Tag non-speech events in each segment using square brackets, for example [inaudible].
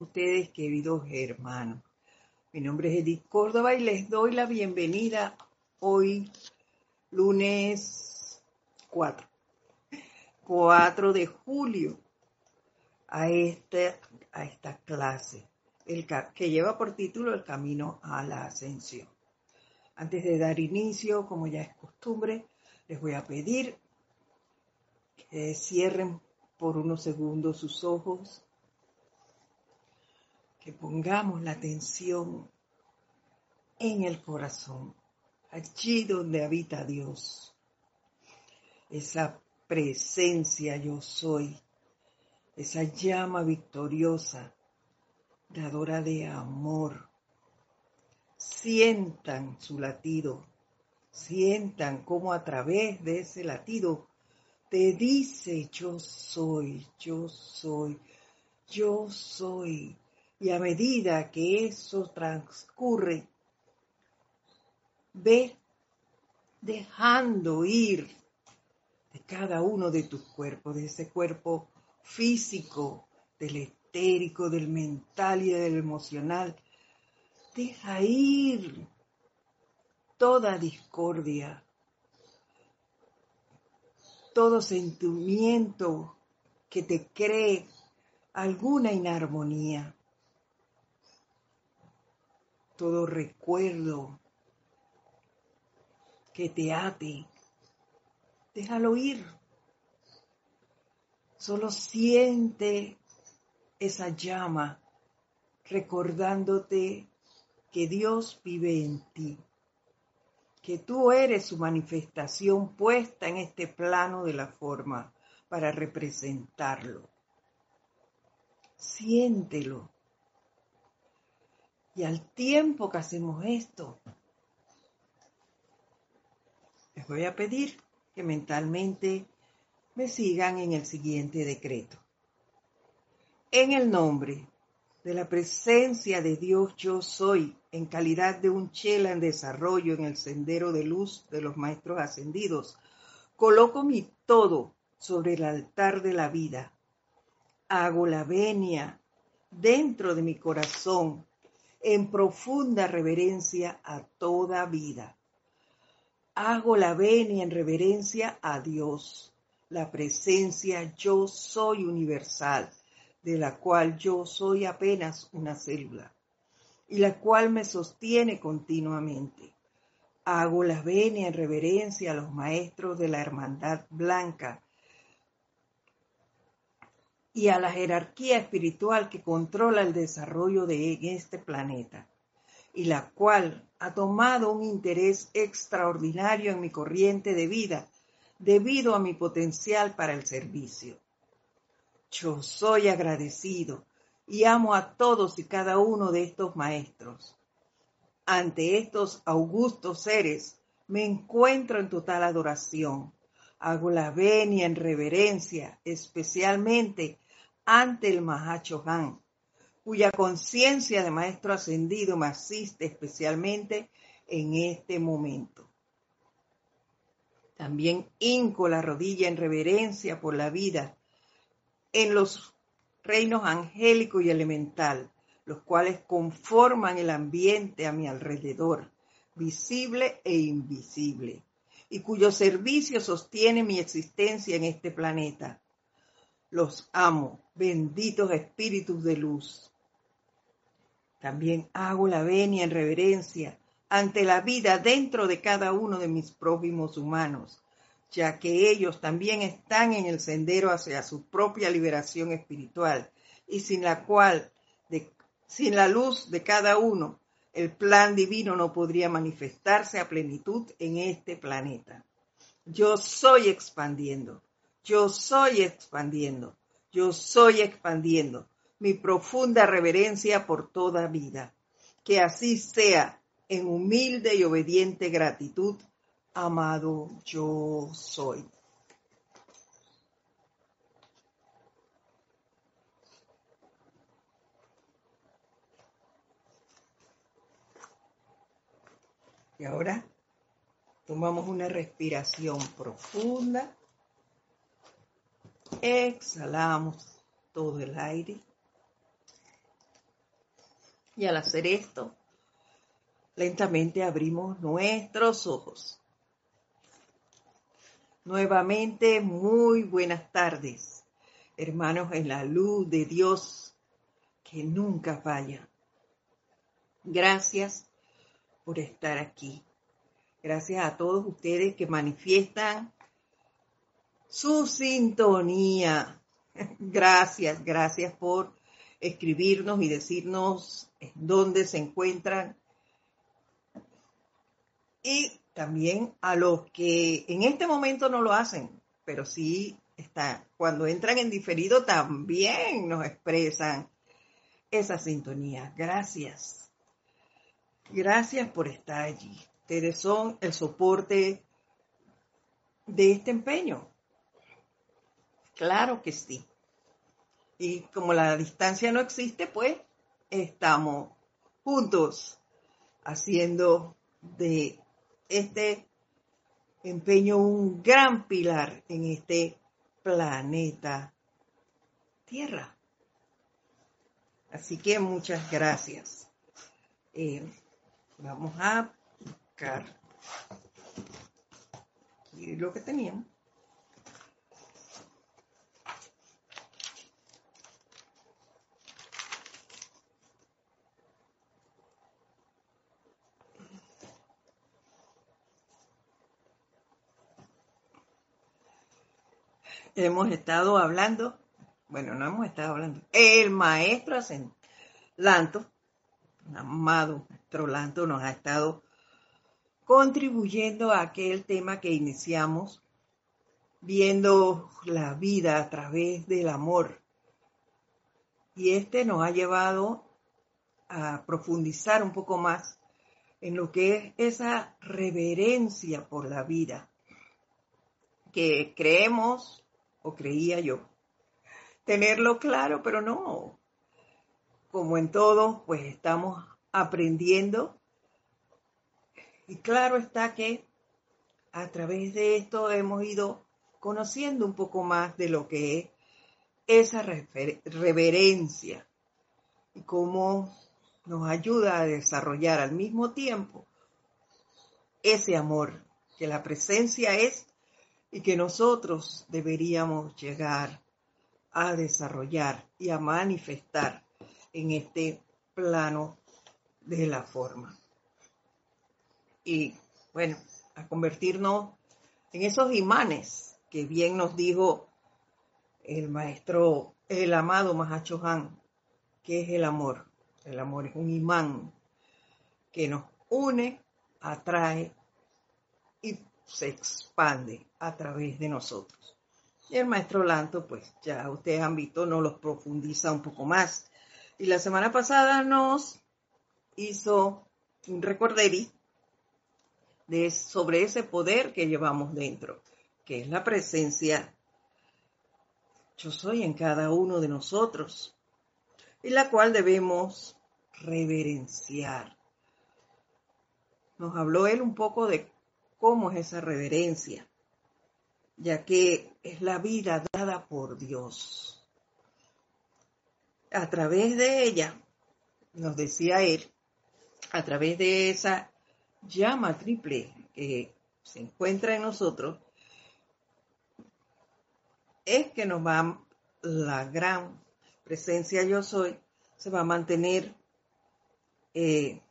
ustedes, queridos hermanos. Mi nombre es Edith Córdoba y les doy la bienvenida hoy, lunes 4, 4 de julio, a, este, a esta clase el, que lleva por título El Camino a la Ascensión. Antes de dar inicio, como ya es costumbre, les voy a pedir que cierren por unos segundos sus ojos que pongamos la atención en el corazón, allí donde habita Dios. Esa presencia yo soy, esa llama victoriosa, dadora de amor. Sientan su latido, sientan cómo a través de ese latido te dice yo soy, yo soy, yo soy y a medida que eso transcurre, ve dejando ir de cada uno de tus cuerpos, de ese cuerpo físico, del etérico, del mental y del emocional. Deja ir toda discordia, todo sentimiento que te cree alguna inarmonía todo recuerdo que te ate, déjalo ir. Solo siente esa llama recordándote que Dios vive en ti, que tú eres su manifestación puesta en este plano de la forma para representarlo. Siéntelo y al tiempo que hacemos esto, les voy a pedir que mentalmente me sigan en el siguiente decreto. En el nombre de la presencia de Dios yo soy, en calidad de un chela en desarrollo en el sendero de luz de los maestros ascendidos, coloco mi todo sobre el altar de la vida. Hago la venia dentro de mi corazón en profunda reverencia a toda vida. Hago la venia en reverencia a Dios, la presencia yo soy universal, de la cual yo soy apenas una célula, y la cual me sostiene continuamente. Hago la venia en reverencia a los maestros de la Hermandad Blanca, y a la jerarquía espiritual que controla el desarrollo de este planeta y la cual ha tomado un interés extraordinario en mi corriente de vida debido a mi potencial para el servicio. Yo soy agradecido y amo a todos y cada uno de estos maestros. Ante estos augustos seres me encuentro en total adoración. Hago la venia en reverencia, especialmente ante el Han, cuya conciencia de maestro ascendido me asiste especialmente en este momento. También hinco la rodilla en reverencia por la vida en los reinos angélico y elemental, los cuales conforman el ambiente a mi alrededor, visible e invisible, y cuyo servicio sostiene mi existencia en este planeta los amo, benditos espíritus de luz. También hago la venia en reverencia ante la vida dentro de cada uno de mis prójimos humanos, ya que ellos también están en el sendero hacia su propia liberación espiritual y sin la cual, sin la luz de cada uno, el plan divino no podría manifestarse a plenitud en este planeta. Yo soy expandiendo yo soy expandiendo, yo soy expandiendo mi profunda reverencia por toda vida. Que así sea en humilde y obediente gratitud, amado yo soy. Y ahora tomamos una respiración profunda. Exhalamos todo el aire. Y al hacer esto, lentamente abrimos nuestros ojos. Nuevamente, muy buenas tardes, hermanos en la luz de Dios que nunca falla. Gracias por estar aquí. Gracias a todos ustedes que manifiestan su sintonía. Gracias, gracias por escribirnos y decirnos dónde se encuentran. Y también a los que en este momento no lo hacen, pero sí está, cuando entran en diferido también nos expresan esa sintonía. Gracias. Gracias por estar allí. Ustedes son el soporte de este empeño. Claro que sí. Y como la distancia no existe, pues estamos juntos haciendo de este empeño un gran pilar en este planeta Tierra. Así que muchas gracias. Eh, vamos a buscar lo que teníamos. Hemos estado hablando, bueno, no hemos estado hablando, el maestro Lanto, amado maestro Lanto, nos ha estado contribuyendo a aquel tema que iniciamos, viendo la vida a través del amor. Y este nos ha llevado a profundizar un poco más en lo que es esa reverencia por la vida, que creemos o creía yo. Tenerlo claro, pero no. Como en todo, pues estamos aprendiendo. Y claro está que a través de esto hemos ido conociendo un poco más de lo que es esa reverencia y cómo nos ayuda a desarrollar al mismo tiempo ese amor, que la presencia es y que nosotros deberíamos llegar a desarrollar y a manifestar en este plano de la forma. Y bueno, a convertirnos en esos imanes que bien nos dijo el maestro, el amado Mahacho Han, que es el amor. El amor es un imán que nos une, atrae se expande a través de nosotros. Y el maestro Lanto, pues ya ustedes han visto, nos los profundiza un poco más. Y la semana pasada nos hizo un recorderi de, sobre ese poder que llevamos dentro, que es la presencia yo soy en cada uno de nosotros, y la cual debemos reverenciar. Nos habló él un poco de cómo es esa reverencia, ya que es la vida dada por Dios. A través de ella, nos decía él, a través de esa llama triple que se encuentra en nosotros, es que nos va la gran presencia yo soy, se va a mantener eh,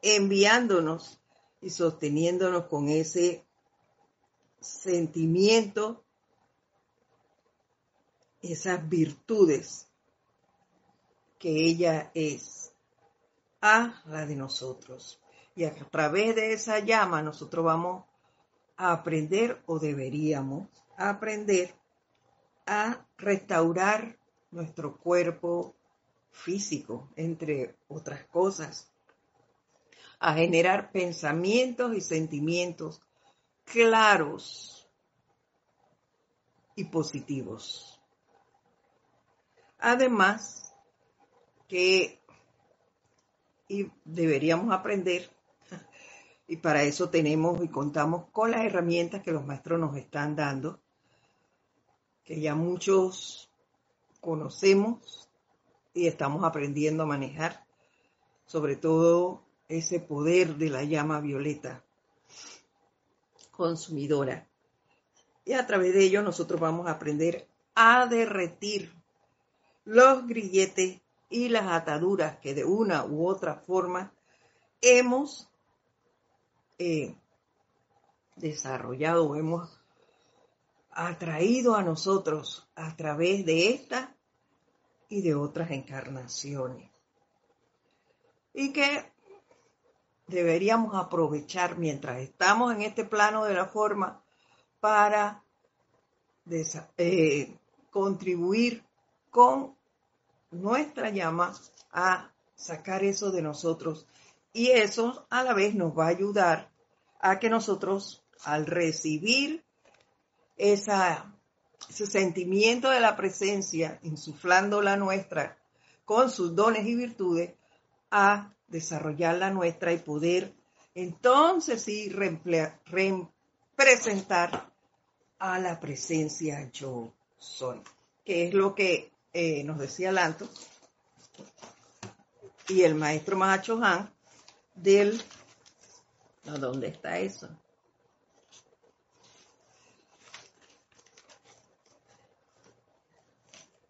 enviándonos y sosteniéndonos con ese sentimiento, esas virtudes que ella es a la de nosotros. Y a través de esa llama nosotros vamos a aprender o deberíamos aprender a restaurar nuestro cuerpo físico, entre otras cosas a generar pensamientos y sentimientos claros y positivos. Además, que y deberíamos aprender, y para eso tenemos y contamos con las herramientas que los maestros nos están dando, que ya muchos conocemos y estamos aprendiendo a manejar, sobre todo ese poder de la llama violeta consumidora. Y a través de ello nosotros vamos a aprender a derretir los grilletes y las ataduras que de una u otra forma hemos eh, desarrollado o hemos atraído a nosotros a través de esta y de otras encarnaciones. Y que deberíamos aprovechar mientras estamos en este plano de la forma para eh, contribuir con nuestra llama a sacar eso de nosotros. Y eso a la vez nos va a ayudar a que nosotros al recibir esa, ese sentimiento de la presencia, insuflando la nuestra con sus dones y virtudes, a desarrollar la nuestra y poder entonces sí representar a la presencia yo soy, que es lo que eh, nos decía Lanto y el maestro Mahacho Han del... ¿Dónde está eso?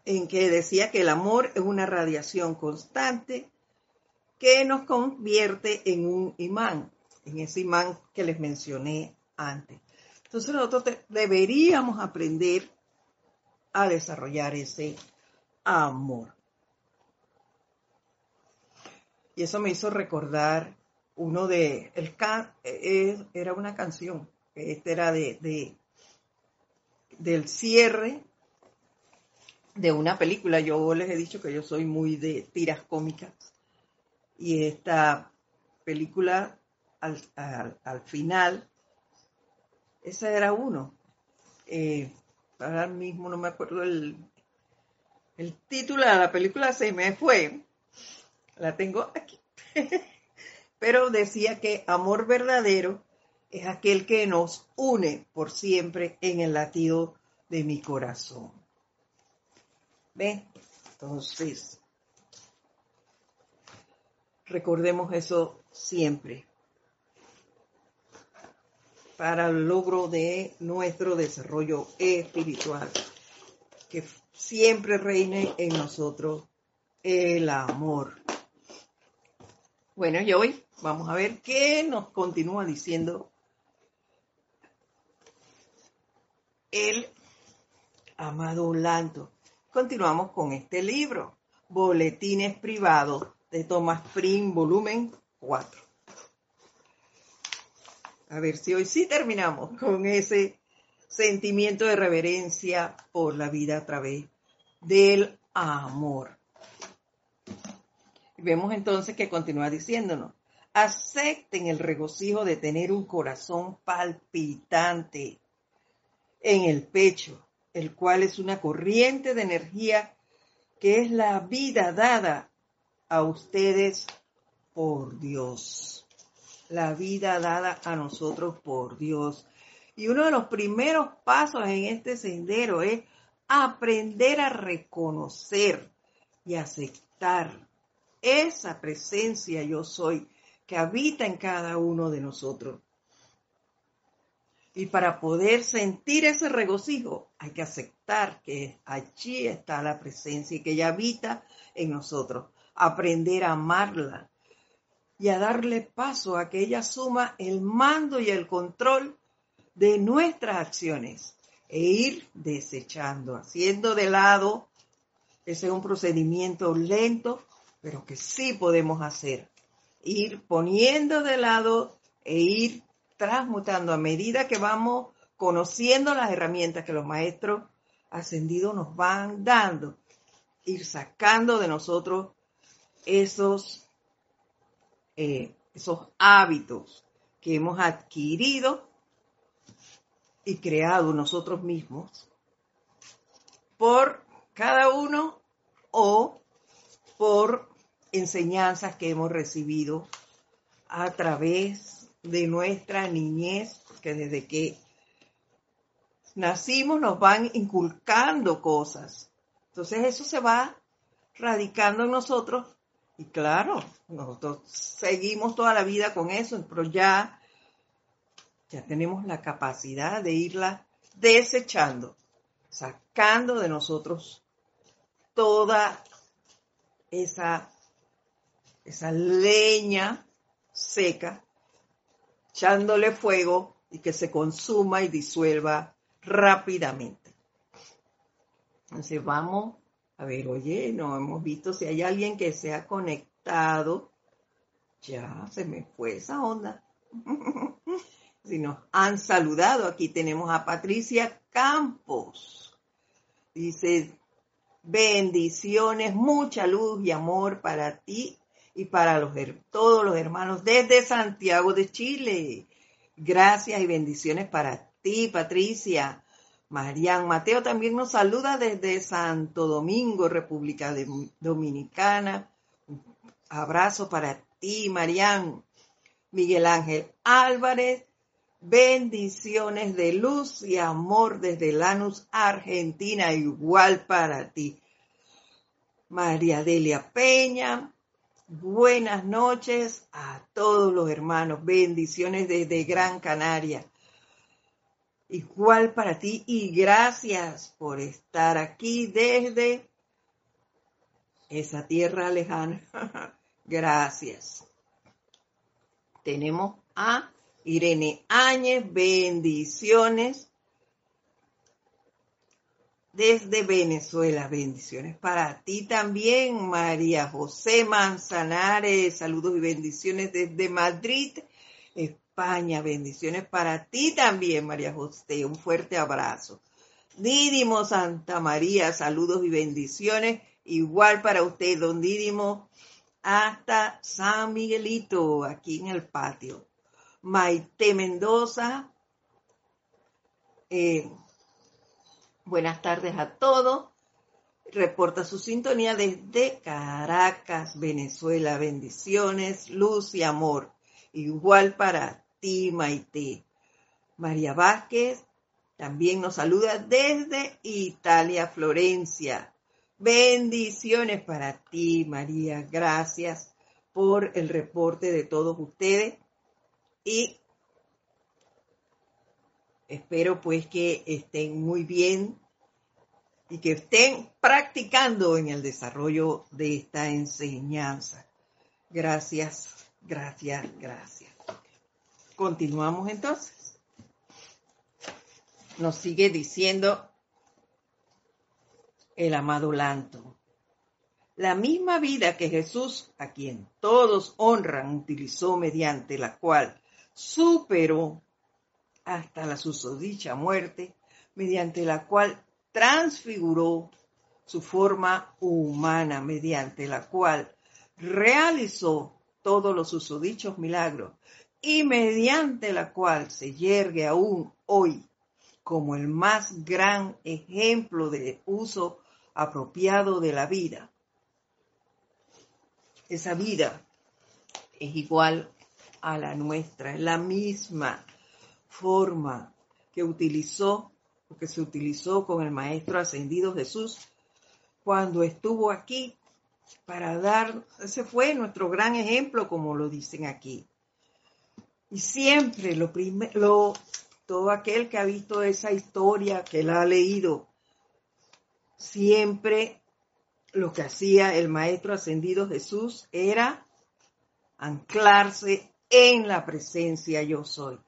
en que decía que el amor es una radiación constante que nos convierte en un imán, en ese imán que les mencioné antes. Entonces nosotros deberíamos aprender a desarrollar ese amor. Y eso me hizo recordar uno de, el eh, era una canción, este era de, de, del cierre de una película. Yo les he dicho que yo soy muy de tiras cómicas y esta película al, final, ese era uno. Eh, ahora mismo no me acuerdo el, el título de la película, se me fue. La tengo aquí. [laughs] Pero decía que amor verdadero es aquel que nos une por siempre en el latido de mi corazón. ¿Ve? Entonces, recordemos eso siempre para el logro de nuestro desarrollo espiritual. Que siempre reine en nosotros el amor. Bueno, y hoy vamos a ver qué nos continúa diciendo el amado Lanto. Continuamos con este libro, Boletines Privados de Thomas Prim, volumen 4. A ver si hoy sí terminamos con ese sentimiento de reverencia por la vida a través del amor. Vemos entonces que continúa diciéndonos, acepten el regocijo de tener un corazón palpitante en el pecho el cual es una corriente de energía que es la vida dada a ustedes por Dios. La vida dada a nosotros por Dios. Y uno de los primeros pasos en este sendero es aprender a reconocer y aceptar esa presencia yo soy que habita en cada uno de nosotros. Y para poder sentir ese regocijo hay que aceptar que allí está la presencia y que ella habita en nosotros. Aprender a amarla y a darle paso a que ella asuma el mando y el control de nuestras acciones e ir desechando, haciendo de lado. Ese es un procedimiento lento, pero que sí podemos hacer. Ir poniendo de lado e ir transmutando a medida que vamos conociendo las herramientas que los maestros ascendidos nos van dando, ir sacando de nosotros esos, eh, esos hábitos que hemos adquirido y creado nosotros mismos por cada uno o por enseñanzas que hemos recibido a través de nuestra niñez, que desde que nacimos nos van inculcando cosas. Entonces eso se va radicando en nosotros Y claro, nosotros seguimos toda la vida con eso, pero ya, ya tenemos la capacidad de irla desechando, sacando de nosotros toda esa, esa leña seca, echándole fuego y que se consuma y disuelva rápidamente. Entonces vamos a ver, oye, no hemos visto si hay alguien que se ha conectado. Ya se me fue esa onda. [laughs] si nos han saludado, aquí tenemos a Patricia Campos. Dice, bendiciones, mucha luz y amor para ti y para todos los hermanos desde Santiago de Chile. Gracias y bendiciones para ti, Patricia. Marian Mateo también nos saluda desde Santo Domingo, República Dominicana. Abrazo para ti, Marian. Miguel Ángel Álvarez, bendiciones de luz y amor desde Lanús, Argentina, igual para ti. María Delia Peña, buenas noches a todos los hermanos, bendiciones desde Gran Canaria igual para ti y gracias por estar aquí desde esa tierra lejana. [laughs] gracias. Tenemos a Irene Áñez, bendiciones desde Venezuela, bendiciones para ti también, María José Manzanares, saludos y bendiciones desde Madrid, España. Bendiciones para ti también, María José. Un fuerte abrazo. Dídimo Santa María, saludos y bendiciones. Igual para usted, don Dídimo, hasta San Miguelito, aquí en el patio. Maite Mendoza, eh, buenas tardes a todos. Reporta su sintonía desde Caracas, Venezuela. Bendiciones, luz y amor. Igual para ti, Maite. María Vázquez también nos saluda desde Italia, Florencia. Bendiciones para ti, María. Gracias por el reporte de todos ustedes y espero pues que estén muy bien y que estén practicando en el desarrollo de esta enseñanza. Gracias, gracias, gracias. Continuamos entonces. Nos sigue diciendo el amado Lanto. La misma vida que Jesús, a quien todos honran, utilizó mediante la cual superó hasta la susodicha muerte, mediante la cual transfiguró su forma humana, mediante la cual realizó todos los susodichos milagros y mediante la cual se yergue aún hoy como el más gran ejemplo de uso apropiado de la vida. Esa vida es igual a la nuestra, es la misma forma que utilizó que se utilizó con el Maestro Ascendido Jesús cuando estuvo aquí para dar, ese fue nuestro gran ejemplo, como lo dicen aquí. Y siempre lo primero, todo aquel que ha visto esa historia, que la ha leído, siempre lo que hacía el Maestro Ascendido Jesús era anclarse en la presencia yo soy.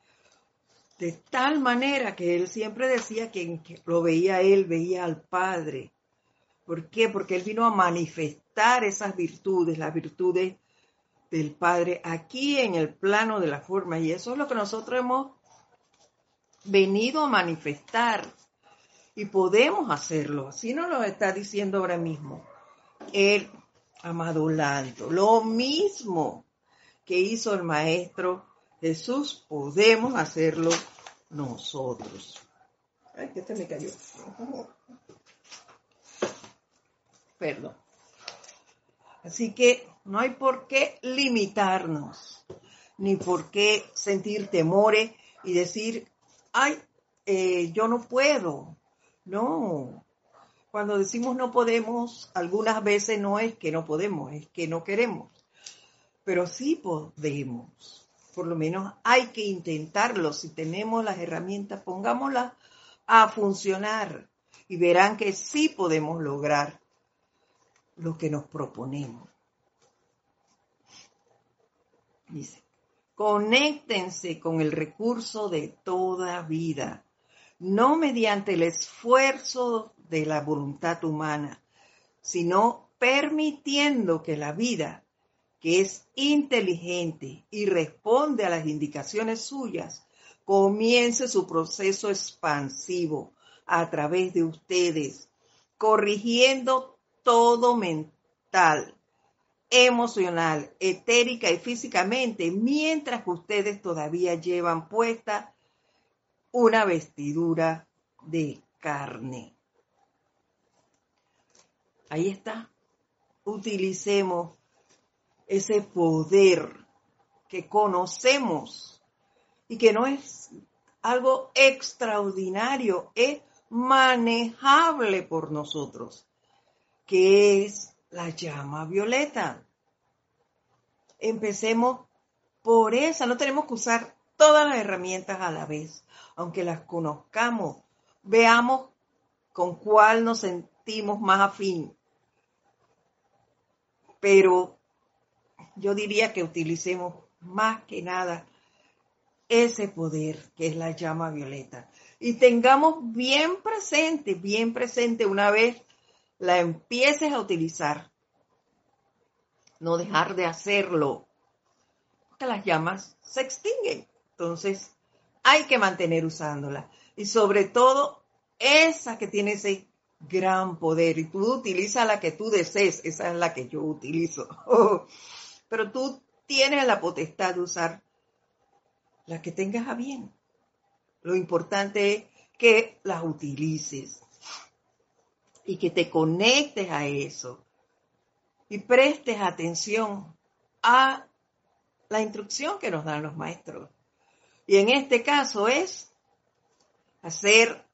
De tal manera que él siempre decía que lo veía él, veía al Padre. ¿Por qué? Porque él vino a manifestar esas virtudes, las virtudes del Padre aquí en el plano de la forma. Y eso es lo que nosotros hemos venido a manifestar. Y podemos hacerlo. Así nos lo está diciendo ahora mismo el amado Lando. Lo mismo que hizo el Maestro Jesús, podemos hacerlo nosotros. Ay, que este me cayó. Perdón. Así que no hay por qué limitarnos, ni por qué sentir temores y decir, ay, eh, yo no puedo. No, cuando decimos no podemos, algunas veces no es que no podemos, es que no queremos. Pero sí podemos. Por lo menos hay que intentarlo. Si tenemos las herramientas, pongámoslas a funcionar y verán que sí podemos lograr lo que nos proponemos. Dice, conéctense con el recurso de toda vida, no mediante el esfuerzo de la voluntad humana, sino permitiendo que la vida, que es inteligente y responde a las indicaciones suyas, comience su proceso expansivo a través de ustedes, corrigiendo todo mental, emocional, etérica y físicamente, mientras ustedes todavía llevan puesta una vestidura de carne. Ahí está. Utilicemos ese poder que conocemos y que no es algo extraordinario, es manejable por nosotros, que es la llama violeta. Empecemos por esa, no tenemos que usar todas las herramientas a la vez, aunque las conozcamos, veamos con cuál nos sentimos más afín. Pero yo diría que utilicemos más que nada ese poder que es la llama violeta. Y tengamos bien presente, bien presente una vez la empieces a utilizar. No dejar de hacerlo. Porque las llamas se extinguen. Entonces, hay que mantener usándola. Y sobre todo, esa que tiene ese gran poder. Y tú utilizas la que tú desees. Esa es la que yo utilizo. [laughs] Pero tú tienes la potestad de usar la que tengas a bien. Lo importante es que las utilices y que te conectes a eso y prestes atención a la instrucción que nos dan los maestros. Y en este caso es hacer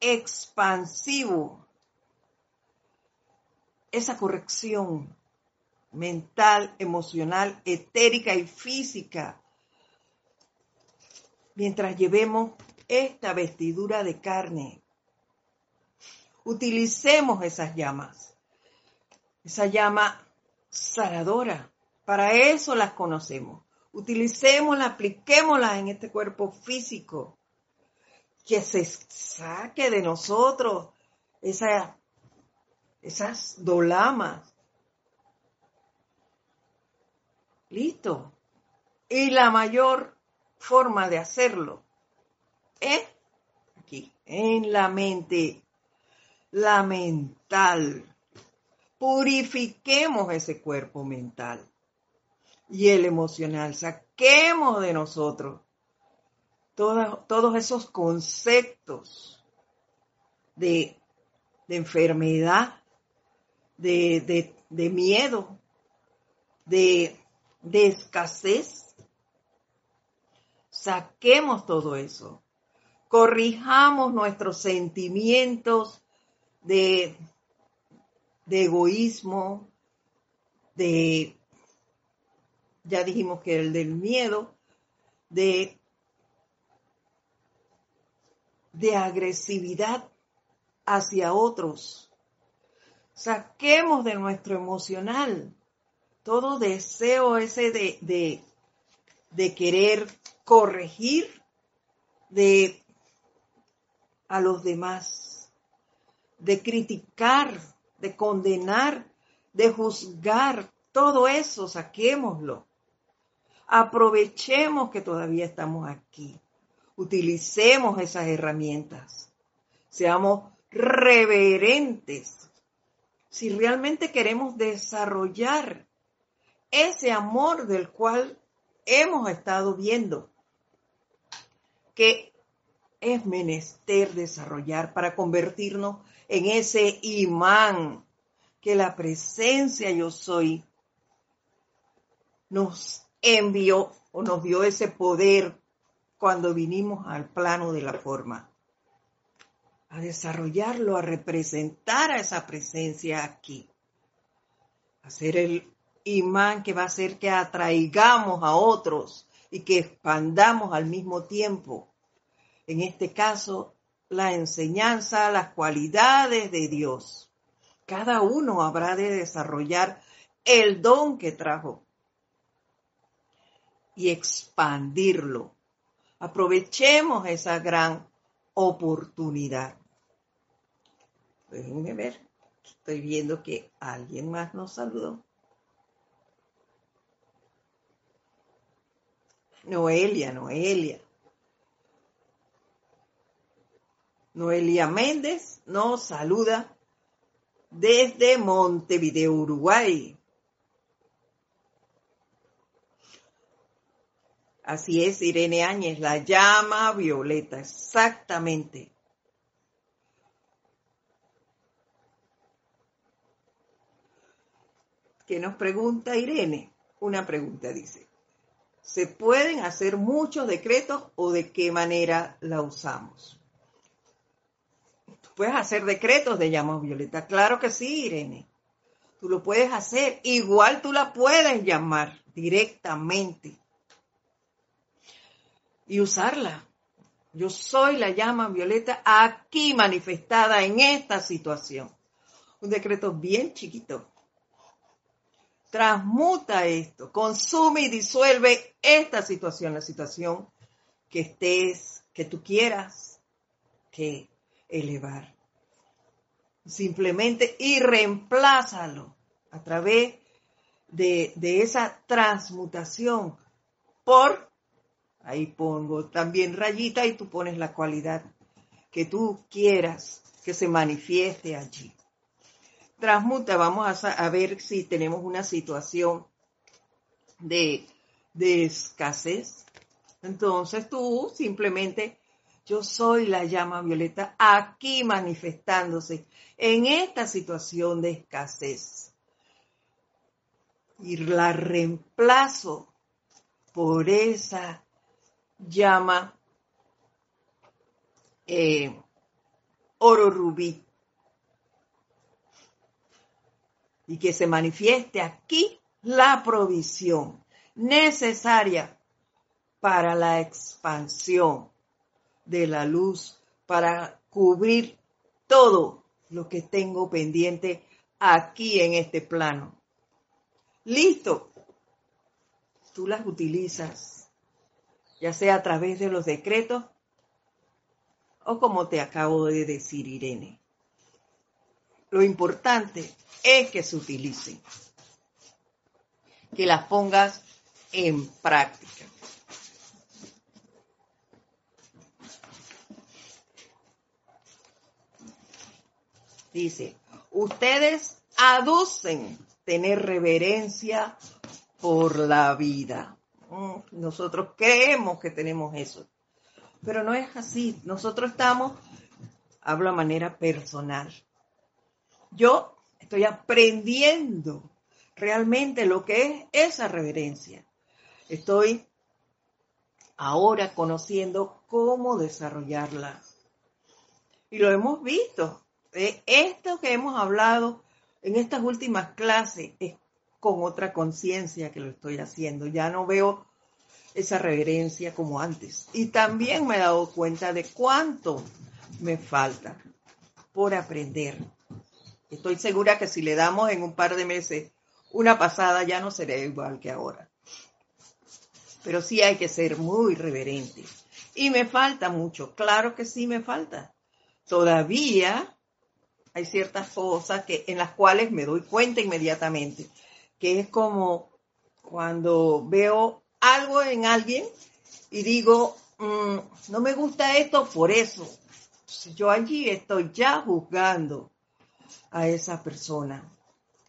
expansivo esa corrección mental, emocional, etérica y física mientras llevemos esta vestidura de carne. Utilicemos esas llamas, esa llama sanadora. Para eso las conocemos. Utilicémosla, apliquémosla en este cuerpo físico. Que se saque de nosotros esa, esas dolamas. Listo. Y la mayor forma de hacerlo es aquí, en la mente, la mental. Purifiquemos ese cuerpo mental y el emocional. Saquemos de nosotros todos esos conceptos de, enfermedad, de, de miedo, de, de escasez, Saquemos todo eso. Corrijamos nuestros sentimientos de, de egoísmo, de, ya dijimos que el del miedo, de, de agresividad hacia otros. Saquemos de nuestro emocional todo deseo ese de, de, de querer corregir de a los demás, de criticar, de condenar, de juzgar, todo eso saquémoslo. Aprovechemos que todavía estamos aquí. Utilicemos esas herramientas. Seamos reverentes. Si realmente queremos desarrollar ese amor del cual hemos estado viendo que es menester desarrollar para convertirnos en ese imán que la presencia yo soy nos envió o nos dio ese poder cuando vinimos al plano de la forma. a desarrollarlo, a representar a esa presencia aquí. A ser el imán que va a hacer que atraigamos a otros y que expandamos al mismo tiempo. En este caso, la enseñanza, las cualidades de Dios. Cada uno habrá de desarrollar el don que trajo y expandirlo. Aprovechemos esa gran oportunidad. Déjenme ver. Estoy viendo que alguien más nos saludó. Noelia, Noelia. Noelia Méndez nos saluda desde Montevideo, Uruguay. Así es, Irene Áñez, la llama violeta, exactamente. ¿Qué nos pregunta Irene? Una pregunta dice, ¿se pueden hacer muchos decretos o de qué manera la usamos? ¿Puedes hacer decretos de llama violeta? Claro que sí, Irene. Tú lo puedes hacer. Igual tú la puedes llamar directamente y usarla. Yo soy la llama violeta aquí manifestada en esta situación. Un decreto bien chiquito. Transmuta esto, consume y disuelve esta situación, la situación que estés, que tú quieras que elevar. Simplemente y reemplázalo a través de, de esa transmutación por Ahí pongo también rayita y tú pones la cualidad que tú quieras que se manifieste allí. Transmuta, vamos a, ver si tenemos una situación de, de escasez. Entonces tú simplemente, yo soy la llama violeta aquí manifestándose en esta situación de escasez. Y la reemplazo por esa llama eh, oro rubí y que se manifieste aquí la provisión necesaria para la expansión de la luz, para cubrir todo lo que tengo pendiente aquí en este plano. Listo. Tú las utilizas ya sea a través de los decretos o como te acabo de decir, Irene. Lo importante es que se utilicen, que las pongas en práctica. Dice, ustedes aducen tener reverencia por la vida. Mm, nosotros creemos que tenemos eso, pero no es así. Nosotros estamos, hablo de manera personal. Yo estoy aprendiendo realmente lo que es esa reverencia. Estoy ahora conociendo cómo desarrollarla. Y lo hemos visto. Esto que hemos hablado en estas últimas clases es con otra conciencia que lo estoy haciendo. Ya no veo esa reverencia como antes. Y también me he dado cuenta de cuánto me falta por aprender. Estoy segura que si le damos en un par de meses una pasada ya no será igual que ahora. Pero sí hay que ser muy reverente. Y me falta mucho, claro que sí me falta. Todavía hay ciertas cosas que, en las cuales me doy cuenta inmediatamente que es como cuando veo algo en alguien y digo, mm, no me gusta esto por eso. Yo allí estoy ya juzgando a esa persona.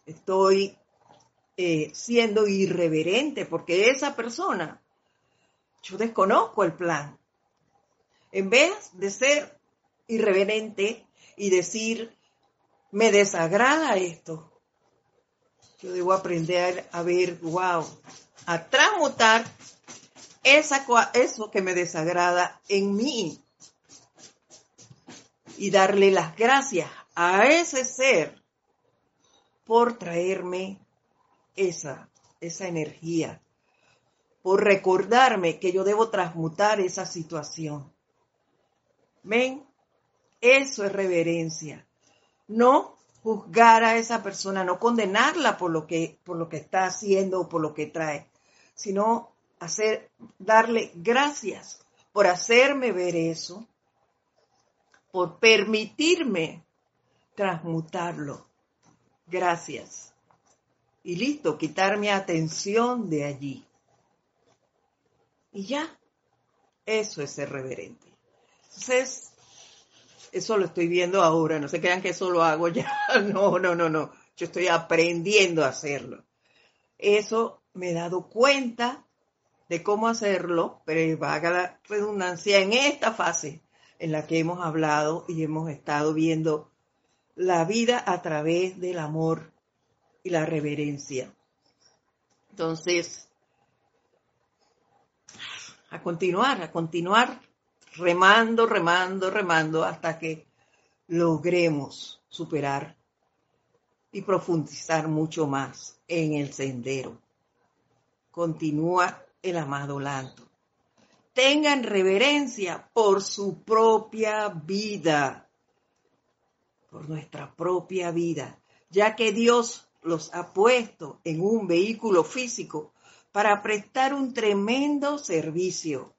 Estoy eh, siendo irreverente porque esa persona, yo desconozco el plan. En vez de ser irreverente y decir, me desagrada esto, yo debo aprender a ver, wow, a transmutar esa, eso que me desagrada en mí. y darle las gracias a ese ser por traerme esa, esa energía, por recordarme que yo debo transmutar esa situación. ¿Ven? Eso es reverencia. No juzgar a esa persona, no condenarla por lo que, por lo que está haciendo o por lo que trae, sino hacer, darle gracias por hacerme ver eso, por permitirme transmutarlo. Gracias. Y listo, quitar mi atención de allí. Y ya, eso es ser reverente. Entonces, eso lo estoy viendo ahora, no se crean que eso lo hago ya, [laughs] no, no, no, no, yo estoy aprendiendo a hacerlo. Eso me he dado cuenta de cómo hacerlo, pero vaga la redundancia en esta fase en la que hemos hablado y hemos estado viendo la vida a través del amor y la reverencia. Entonces, a continuar, a continuar remando, remando, remando hasta que logremos superar y profundizar mucho más en el sendero. Continúa el amado Lanto tengan reverencia por su propia vida, por nuestra propia vida, ya que Dios los ha puesto en un vehículo físico para prestar un tremendo servicio,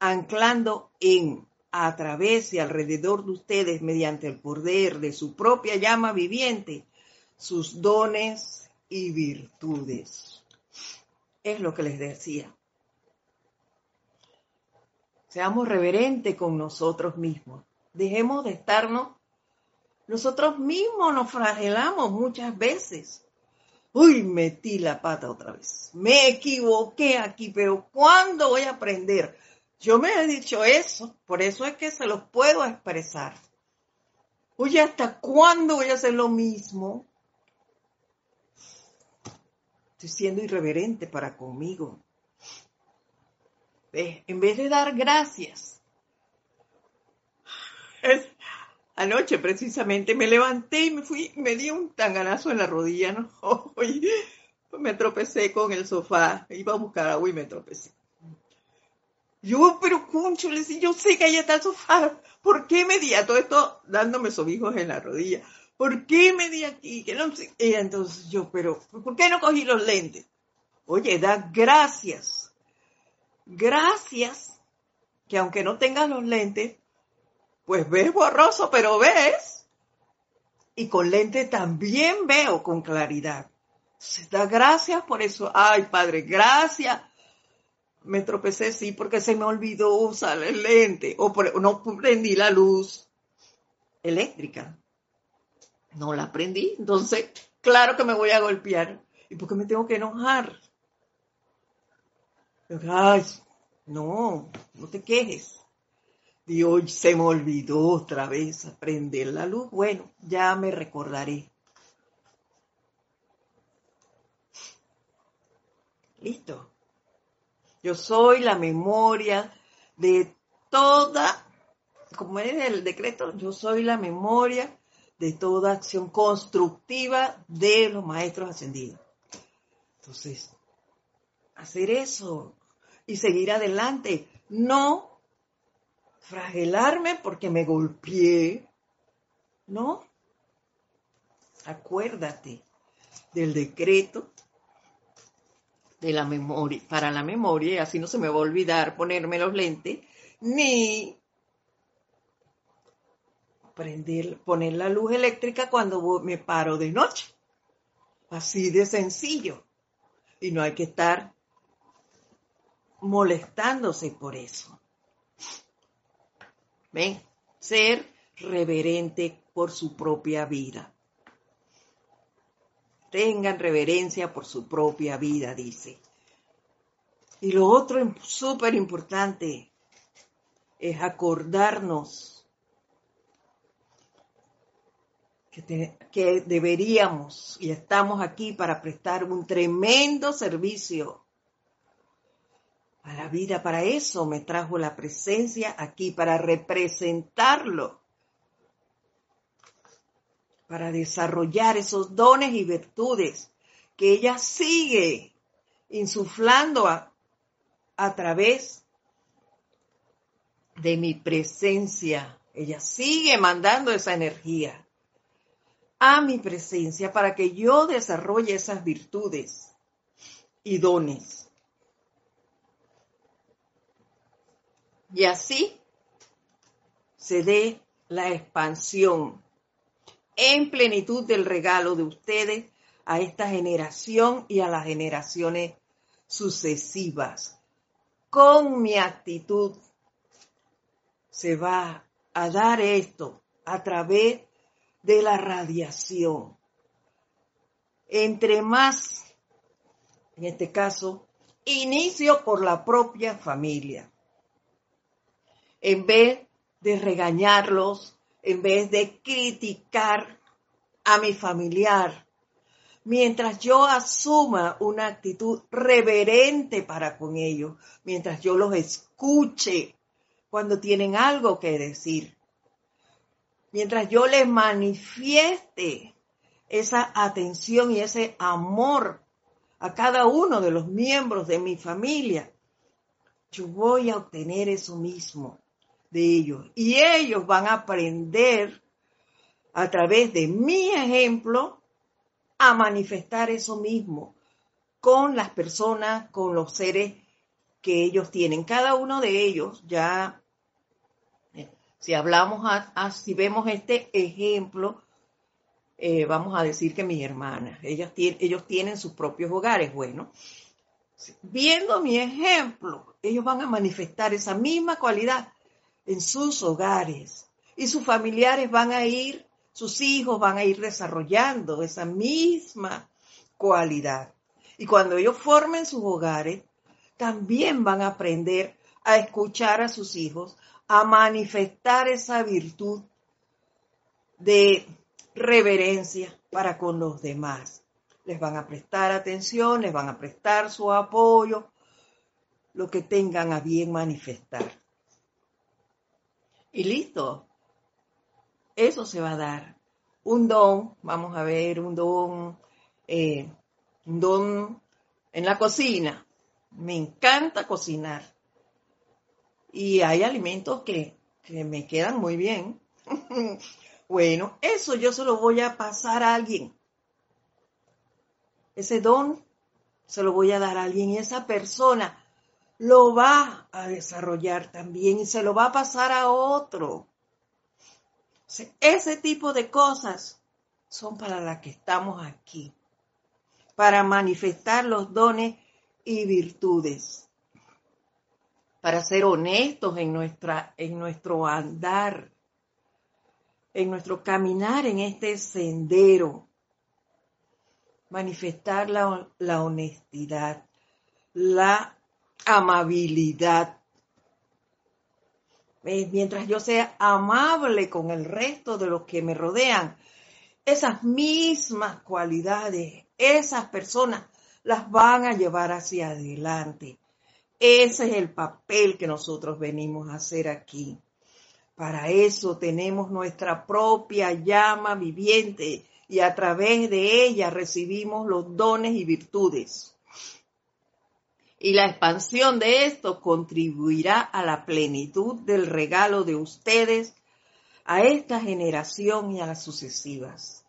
anclando en, a través y alrededor de ustedes, mediante el poder de su propia llama viviente, sus dones y virtudes. Es lo que les decía. Seamos reverentes con nosotros mismos. Dejemos de estarnos. Nosotros mismos nos flagelamos muchas veces. Uy, metí la pata otra vez. Me equivoqué aquí, pero ¿cuándo voy a aprender? Yo me he dicho eso, por eso es que se los puedo expresar. Oye, ¿hasta cuándo voy a hacer lo mismo? Estoy siendo irreverente para conmigo en vez de dar gracias. anoche precisamente me levanté y me fui, me di un tanganazo en la rodilla, ¿no? [laughs] me tropecé con el sofá, iba a buscar agua y me tropecé. Yo, pero concho, le yo sé que ahí está el sofá. ¿Por qué me di a todo esto dándome sobijos en la rodilla? ¿Por qué me di aquí? Que no sé. Y entonces yo, pero, ¿por qué no cogí los lentes? Oye, da gracias gracias que aunque no tengas los lentes, pues ves borroso, pero ves. Y con lentes también veo con claridad. Se da gracias por eso. Ay, Padre, gracias. Me tropecé, sí, porque se me olvidó usar el lente. O no prendí la luz eléctrica. No la prendí. Entonces, claro que me voy a golpear. ¿Y por qué me tengo que enojar? Ay, no, no te quejes. Dios, se me olvidó otra vez prender la luz. Bueno, ya me recordaré. Listo. Yo soy la memoria de toda, como es el decreto, yo soy la memoria de toda acción constructiva de los maestros ascendidos. Entonces, hacer eso y seguir adelante. No fragelarme porque me golpeé. No. Acuérdate del decreto de la memoria, para la memoria, y así no se me va a olvidar ponerme los lentes, ni prender, poner la luz eléctrica cuando me paro de noche. Así de sencillo. Y no hay que estar molestándose por eso. ¿Ven? Ser reverente por su propia vida. Tengan reverencia por su propia vida, dice. Y lo otro súper importante es acordarnos que, que, deberíamos y estamos aquí para prestar un tremendo servicio a la vida. Para eso me trajo la presencia aquí, para representarlo para desarrollar esos dones y virtudes que ella sigue insuflando a, a través de mi presencia. Ella sigue mandando esa energía a mi presencia para que yo desarrolle esas virtudes y dones. Y así se dé la expansión en plenitud del regalo de ustedes a esta generación y a las generaciones sucesivas. Con mi actitud se va a dar esto a través de la radiación. Entre más, en este caso, inicio por la propia familia. En vez de regañarlos, en vez de criticar a mi familiar, mientras yo asuma una actitud reverente para con ellos, mientras yo los escuche cuando tienen algo que decir, mientras yo les manifieste esa atención y ese amor a cada uno de los miembros de mi familia, yo voy a obtener eso mismo de ellos. Y ellos van a aprender a través de mi ejemplo a manifestar eso mismo con las personas, con los seres que ellos tienen. Cada uno de ellos ya si hablamos, a, si vemos este ejemplo, eh, vamos a decir que mis hermanas, ellas ellos tienen sus propios hogares. Bueno, viendo mi ejemplo, ellos van a manifestar esa misma cualidad en sus hogares y sus familiares van a ir, sus hijos van a ir desarrollando esa misma cualidad. Y cuando ellos formen sus hogares, también van a aprender a escuchar a sus hijos, a manifestar esa virtud de reverencia para con los demás. Les van a prestar atención, les van a prestar su apoyo, lo que tengan a bien manifestar. Y listo. Eso se va a dar. Un don, vamos a ver, un don, eh, un don en la cocina. Me encanta cocinar y hay alimentos que, me quedan muy bien. [laughs] bueno, eso yo se lo voy a pasar a alguien. Ese don se lo voy a dar a alguien y esa persona lo va a desarrollar también y se lo va a pasar a otro. Ese tipo de cosas son para las que estamos aquí, para manifestar los dones y virtudes para ser honestos en, nuestra, en nuestro andar, en nuestro caminar en este sendero. Manifestar la, la honestidad, la amabilidad. Mientras yo sea amable con el resto de los que me rodean, esas mismas cualidades, esas personas las van a llevar hacia adelante ese es el papel que nosotros venimos a hacer aquí. Para eso tenemos nuestra propia llama viviente y a través de ella recibimos los dones y virtudes. Y la expansión de esto contribuirá a la plenitud del regalo de ustedes a esta generación y a las sucesivas.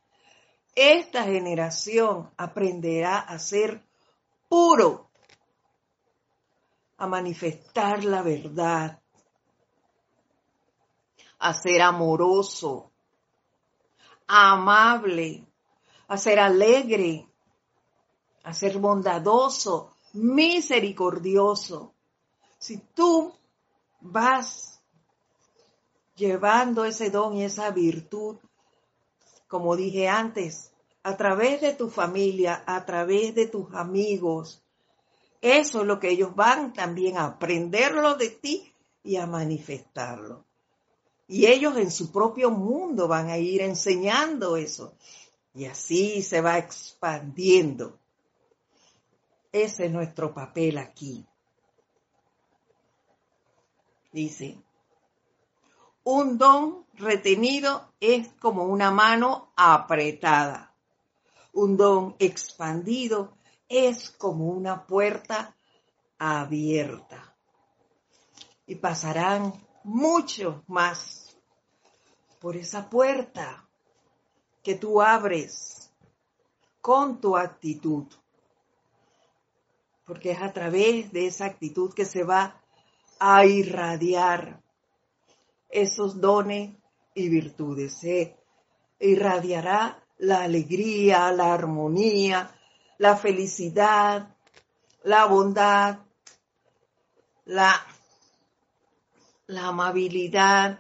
Esta generación aprenderá a ser puro a manifestar la verdad, a ser amoroso, amable, a ser alegre, a ser bondadoso, misericordioso. Si tú vas llevando ese don y esa virtud, como dije antes, a través de tu familia, a través de tus amigos, eso es lo que ellos van también a aprenderlo de ti y a manifestarlo. Y ellos en su propio mundo van a ir enseñando eso. Y así se va expandiendo. Ese es nuestro papel aquí. Dice, Un don retenido es como una mano apretada. Un don expandido es como una puerta abierta. Y pasarán muchos más por esa puerta que tú abres con tu actitud. Porque es a través de esa actitud que se va a irradiar esos dones y virtudes. Se irradiará la alegría, la armonía, la felicidad, la bondad, la, la amabilidad,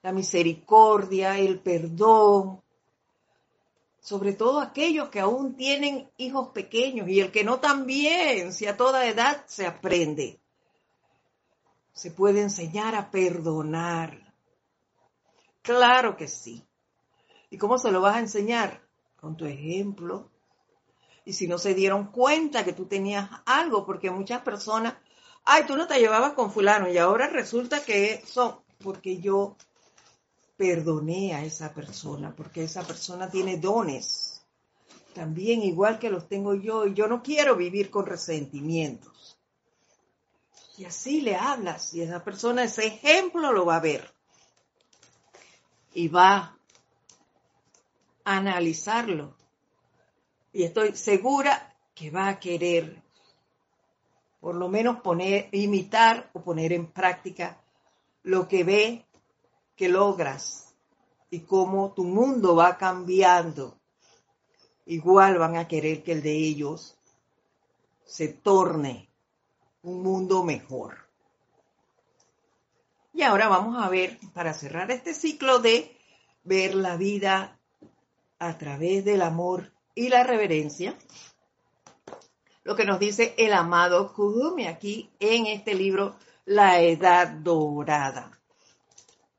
la misericordia, el perdón, sobre todo aquellos que aún tienen hijos pequeños y el que no también, si a toda edad se aprende. Se puede enseñar a perdonar. Claro que sí. ¿Y cómo se lo vas a enseñar? Con tu ejemplo. Y si no se dieron cuenta que tú tenías algo, porque muchas personas, ay, tú no te llevabas con fulano y ahora resulta que son, porque yo perdoné a esa persona, porque esa persona tiene dones, también igual que los tengo yo, y yo no quiero vivir con resentimientos. Y así le hablas, y esa persona ese ejemplo lo va a ver. Y va a analizarlo. Y estoy segura que va a querer por lo menos poner, imitar o poner en práctica lo que ve que logras y cómo tu mundo va cambiando, igual van a querer que el de ellos se torne un mundo mejor. Y ahora vamos a ver, para cerrar este ciclo de ver la vida a través del amor y la reverencia, lo que nos dice el amado Kudumi aquí en este libro, La Edad Dorada.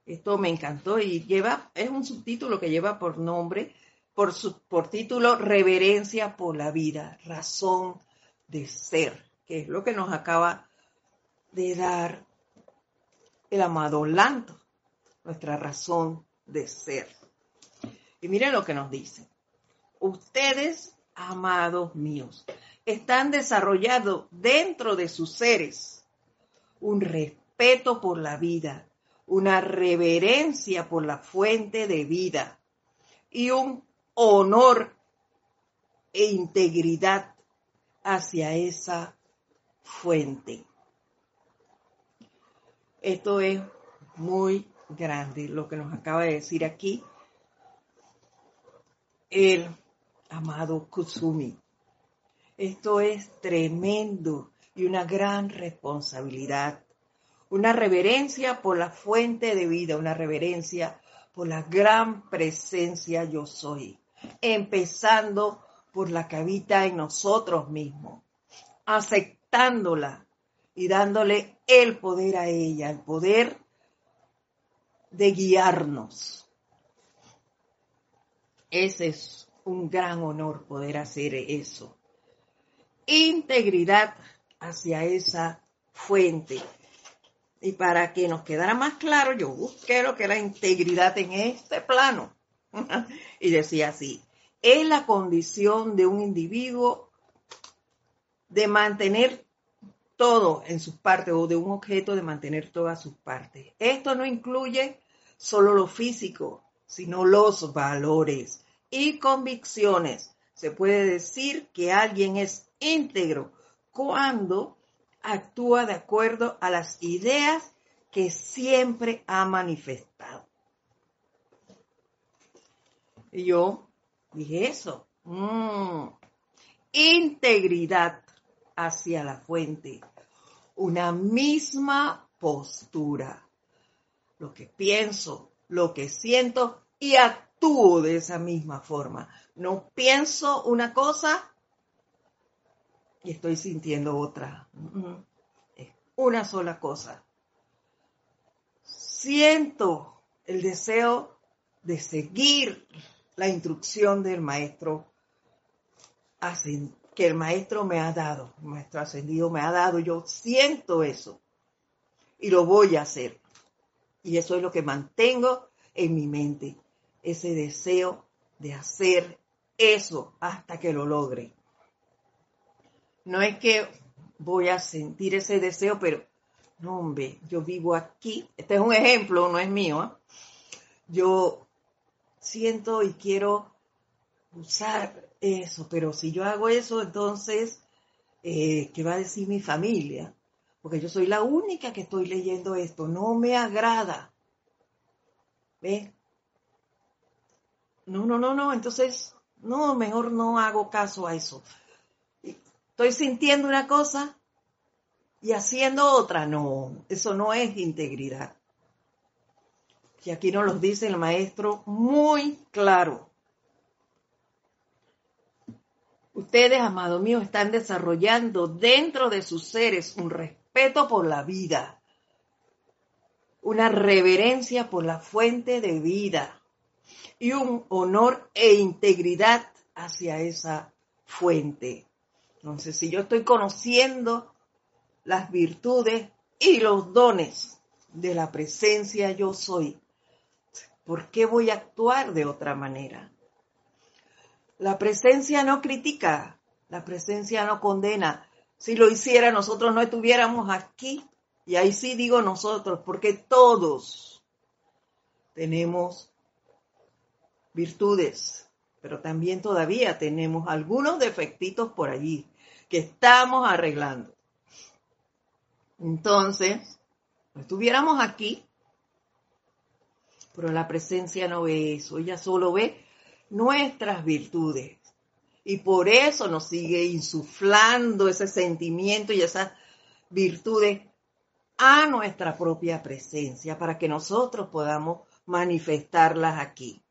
Esto me encantó y lleva, es un subtítulo que lleva por nombre, por, por título Reverencia por la vida, razón de ser, que es lo que nos acaba de dar el amado Lanto, nuestra razón de ser. Y miren lo que nos dice. Ustedes, amados míos, están desarrollando dentro de sus seres un respeto por la vida, una reverencia por la fuente de vida y un honor e integridad hacia esa fuente. Esto es muy grande lo que nos acaba de decir aquí el amado Kusumi. Esto es tremendo y una gran responsabilidad una reverencia por la fuente de vida, una reverencia por la gran presencia yo soy, empezando por la que habita en nosotros mismos, aceptándola y dándole el poder a ella, el poder de guiarnos. Ese es un gran honor poder hacer eso. Integridad hacia esa fuente y para que nos quedara más claro, yo busqué lo que era integridad en este plano. [laughs] y decía así, es la condición de un individuo de mantener todo en sus partes o de un objeto de mantener todas sus partes. Esto no incluye solo lo físico, sino los valores y convicciones. Se puede decir que alguien es íntegro cuando actúa de acuerdo a las ideas que siempre ha manifestado. Y yo dije eso. Mm. Integridad hacia la fuente. Una misma postura. Lo que pienso, lo que siento y actúo de esa misma forma. No pienso una cosa y estoy sintiendo otra. Es una sola cosa. Siento el deseo de seguir la instrucción del maestro que el maestro me ha dado, el maestro ascendido me ha dado. Yo siento eso y lo voy a hacer. Y eso es lo que mantengo en mi mente, ese deseo de hacer eso hasta que lo logre. No es que voy a sentir ese deseo, pero no, hombre, yo vivo aquí. Este es un ejemplo, no es mío. ¿eh? Yo siento y quiero usar eso, pero si yo hago eso, entonces, eh, ¿qué va a decir mi familia? Porque yo soy la única que estoy leyendo esto, no me agrada. ¿Ves? No, no, no, no, entonces, no, mejor no hago caso a eso. Estoy sintiendo una cosa y haciendo otra. No, eso no es integridad. Y aquí nos lo dice el maestro muy claro. Ustedes, amados míos, están desarrollando dentro de sus seres un respeto por la vida, una reverencia por la fuente de vida y un honor e integridad hacia esa fuente. Entonces, si yo estoy conociendo las virtudes y los dones de la presencia yo soy, ¿por qué voy a actuar de otra manera? La presencia no critica, la presencia no condena. Si lo hiciera, nosotros no estuviéramos aquí. Y ahí sí digo nosotros, porque todos tenemos virtudes, pero también todavía tenemos algunos defectitos por allí que estamos arreglando. Entonces, estuviéramos aquí, pero la presencia no ve eso, ella solo ve nuestras virtudes. Y por eso nos sigue insuflando ese sentimiento y esas virtudes a nuestra propia presencia para que nosotros podamos manifestarlas aquí.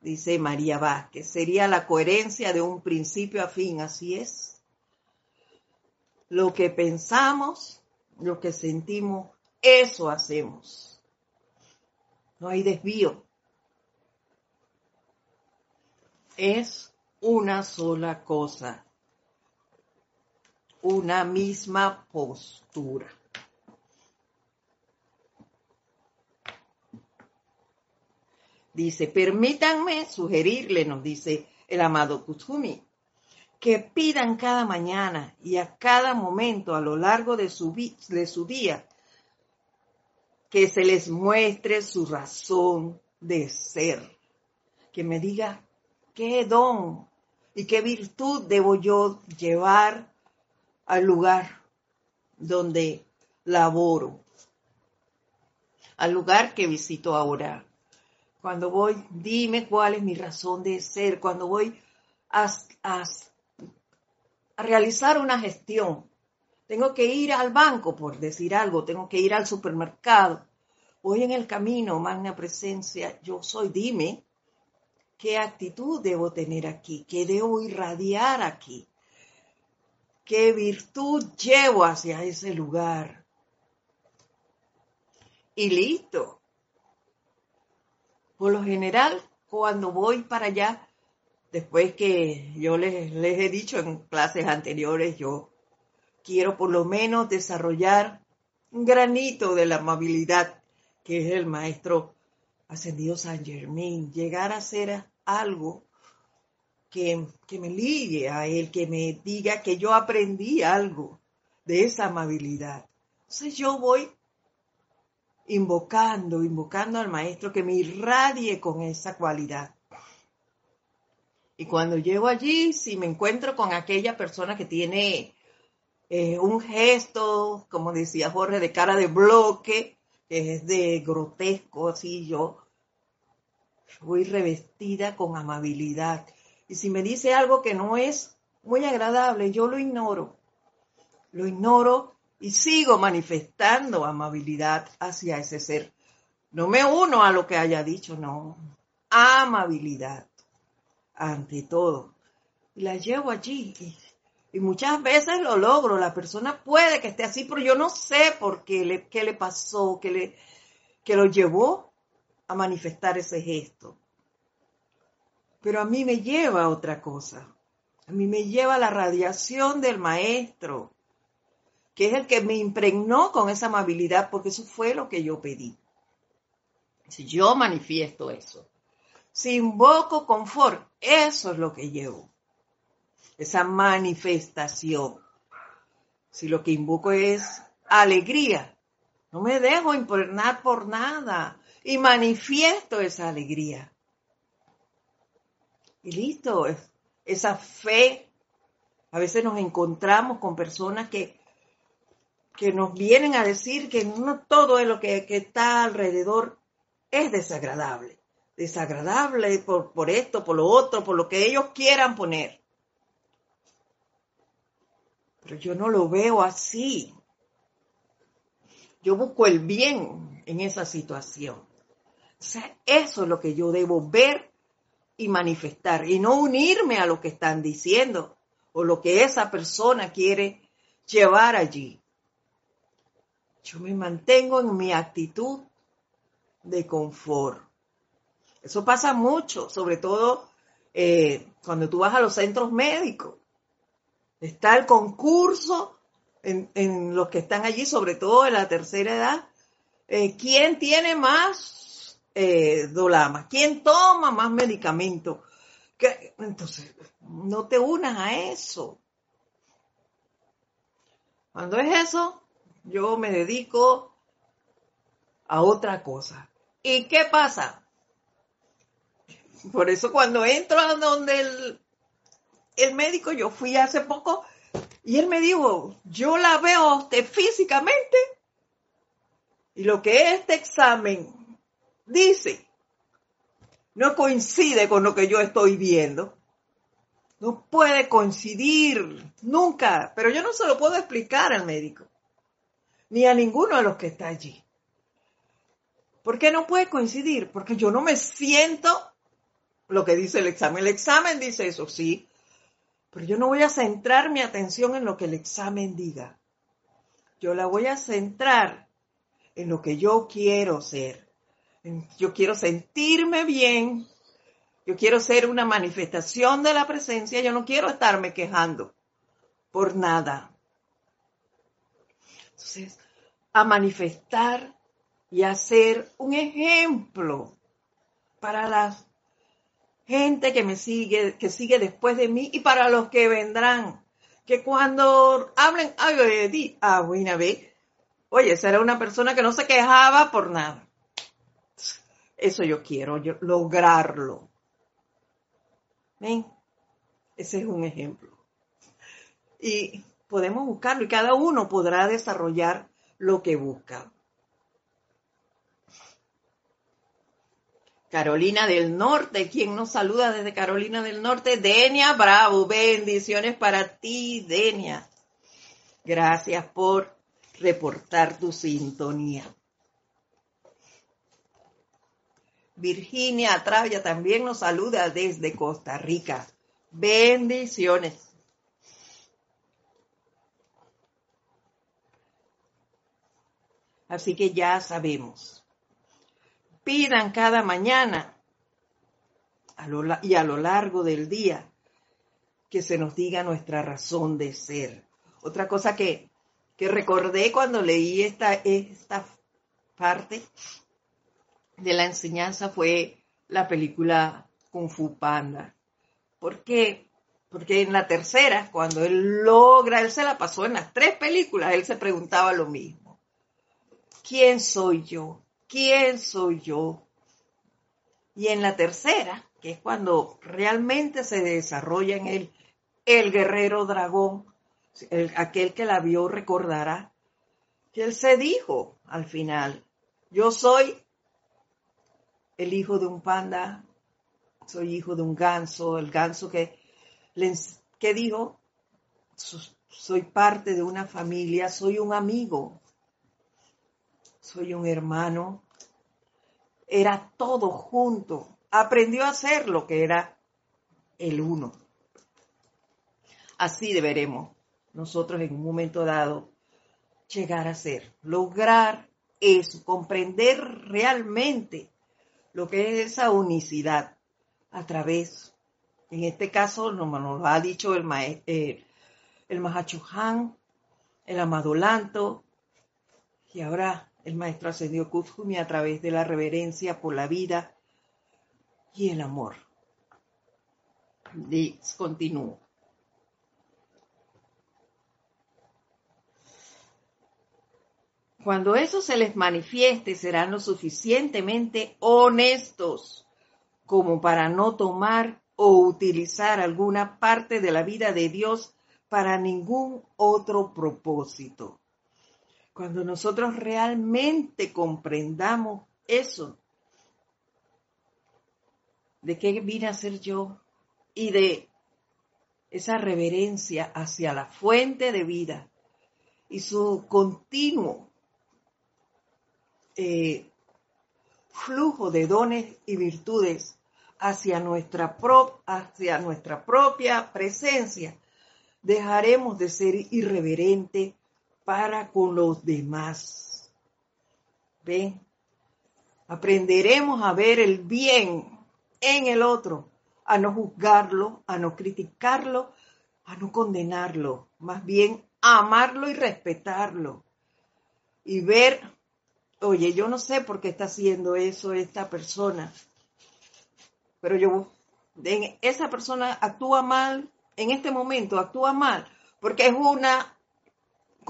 Dice María Vázquez, sería la coherencia de un principio a fin, así es. Lo que pensamos, lo que sentimos, eso hacemos. No hay desvío. es una sola cosa, una misma postura. Dice, permítanme sugerirle, nos dice el amado Kutsumi, que pidan cada mañana y a cada momento a lo largo de su, de su día que se les muestre su razón de ser. Que me diga qué don y qué virtud debo yo llevar al lugar donde laboro, al lugar que visito ahora. Cuando voy, dime cuál es mi razón de ser. Cuando voy a, a, realizar una gestión, tengo que ir al banco, por decir algo, tengo que ir al supermercado. Voy en el camino, magna presencia, yo soy, dime ¿Qué actitud debo tener aquí? ¿Qué debo irradiar aquí? ¿Qué virtud llevo hacia ese lugar? Y listo. Por lo general, cuando voy para allá, después que yo les, he dicho en clases anteriores, yo quiero por lo menos desarrollar un granito de la amabilidad que es el maestro ascendido San Germain, llegar a ser algo que, me ligue a él, que me diga que yo aprendí algo de esa amabilidad. Entonces yo voy invocando, invocando al maestro que me irradie con esa cualidad. Y cuando llego allí, si me encuentro con aquella persona que tiene eh, un gesto, como decía Jorge, de cara de bloque, que es de grotesco, así yo voy revestida con amabilidad. Y si me dice algo que no es muy agradable, yo lo ignoro. Lo ignoro y sigo manifestando amabilidad hacia ese ser. No me uno a lo que haya dicho, no. Amabilidad, ante todo. Y la llevo allí. Y, muchas veces lo logro. La persona puede que esté así, pero yo no sé por qué le, qué le pasó, qué, le, qué lo llevó a manifestar ese gesto. Pero a mí me lleva a otra cosa. A mí me lleva la radiación del maestro, que es el que me impregnó con esa amabilidad, porque eso fue lo que yo pedí. Si yo manifiesto eso, si invoco confort, eso es lo que llevo. Esa manifestación. Si lo que invoco es alegría, no me dejo impregnar por nada y manifiesto esa alegría. Y listo, esa fe. A veces nos encontramos con personas que, que nos vienen a decir que no todo lo que, que está alrededor es desagradable. Desagradable por, por esto, por lo otro, por lo que ellos quieran poner. Pero yo no lo veo así. Yo busco el bien en esa situación. O sea, eso es lo que yo debo ver y manifestar y no unirme a lo que están diciendo o lo que esa persona quiere llevar allí. Yo me mantengo en mi actitud de confort. Eso pasa mucho, sobre todo eh, cuando tú vas a los centros médicos. Está el concurso en, los que están allí, sobre todo en la tercera edad. Eh, ¿Quién tiene más eh, dolama? ¿Quién toma más medicamento? Entonces, no te unas a eso. Cuando es eso, yo me dedico a otra cosa. ¿Y qué pasa? Por eso cuando entro a donde el, médico, yo fui hace poco y él me dijo, yo la veo a usted físicamente y lo que este examen dice no coincide con lo que yo estoy viendo. No puede coincidir nunca, pero yo no se lo puedo explicar al médico, ni a ninguno de los que está allí. ¿Por qué no puede coincidir? Porque yo no me siento lo que dice el examen. El examen dice eso, sí, pero yo no voy a centrar mi atención en lo que el examen diga. Yo la voy a centrar en lo que yo quiero ser. Yo quiero sentirme bien. Yo quiero ser una manifestación de la presencia. Yo no quiero estarme quejando por nada. Entonces, a manifestar y a un ejemplo para la gente que me sigue, que sigue después de mí y para los que vendrán. Que cuando hablen algo de ti, ah, bueno, ve, oye, será una persona que no se quejaba por nada. Eso yo quiero, yo, lograrlo. ¿Ven? Ese es un ejemplo. Y podemos buscarlo y cada uno podrá desarrollar lo que busca. Carolina del Norte, ¿quién nos saluda desde Carolina del Norte? Denia Bravo, bendiciones para ti, Denia. Gracias por reportar tu sintonía. Virginia Travia también nos saluda desde Costa Rica. Bendiciones. Así que ya sabemos cada mañana y a lo largo del día que se nos diga nuestra razón de ser. Otra cosa que, que recordé cuando leí esta, esta parte de la enseñanza fue la película Kung Fu Panda. ¿Por qué? Porque en la tercera, cuando él logra, él se la pasó en las tres películas, él se preguntaba lo mismo. ¿Quién soy yo? ¿Quién soy yo? Y en la tercera, que es cuando realmente se desarrolla en él el guerrero dragón, aquel que la vio recordará, que él se dijo al final, yo soy el hijo de un panda, soy hijo de un ganso, el ganso que, que dijo, soy parte de una familia, soy un amigo, soy un hermano. Era todo junto. Aprendió a ser lo que era el uno. Así deberemos nosotros en un momento dado llegar a ser, lograr eso, comprender realmente lo que es esa unicidad a través, en este caso nos, lo ha dicho el, eh, el Mahachuhan, el Amadolanto, Y ahora el maestro ascendió Kuzumi a través de la reverencia por la vida y el amor. Dix continúo. Cuando eso se les manifieste, serán lo suficientemente honestos como para no tomar o utilizar alguna parte de la vida de Dios para ningún otro propósito. Cuando nosotros realmente comprendamos eso, de qué vine a ser yo y de esa reverencia hacia la fuente de vida y su continuo eh, flujo de dones y virtudes hacia nuestra, hacia nuestra propia presencia, dejaremos de ser irreverente para con los demás. ¿Ven? Aprenderemos a ver el bien en el otro, a no juzgarlo, a no criticarlo, a no condenarlo, más bien amarlo y respetarlo. Y ver, oye, yo no sé por qué está haciendo eso esta persona, pero yo, esa persona actúa mal, en este momento actúa mal, porque es una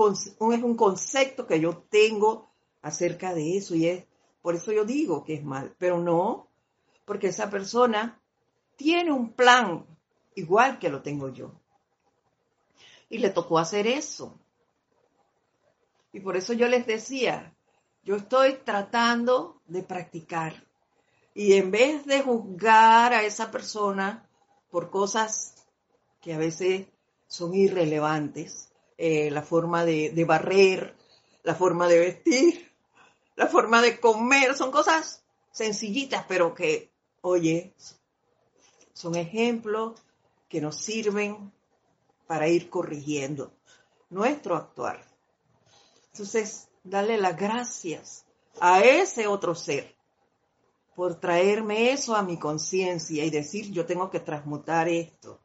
es un concepto que yo tengo acerca de eso y es por eso yo digo que es mal, pero no, porque esa persona tiene un plan igual que lo tengo yo. Y le tocó hacer eso. Y por eso yo les decía, yo estoy tratando de practicar. Y en vez de juzgar a esa persona por cosas que a veces son irrelevantes, eh, la forma de, de barrer, la forma de vestir, la forma de comer, son cosas sencillitas, pero que, oye, son ejemplos que nos sirven para ir corrigiendo nuestro actuar. Entonces, darle las gracias a ese otro ser por traerme eso a mi conciencia y decir, yo tengo que transmutar esto.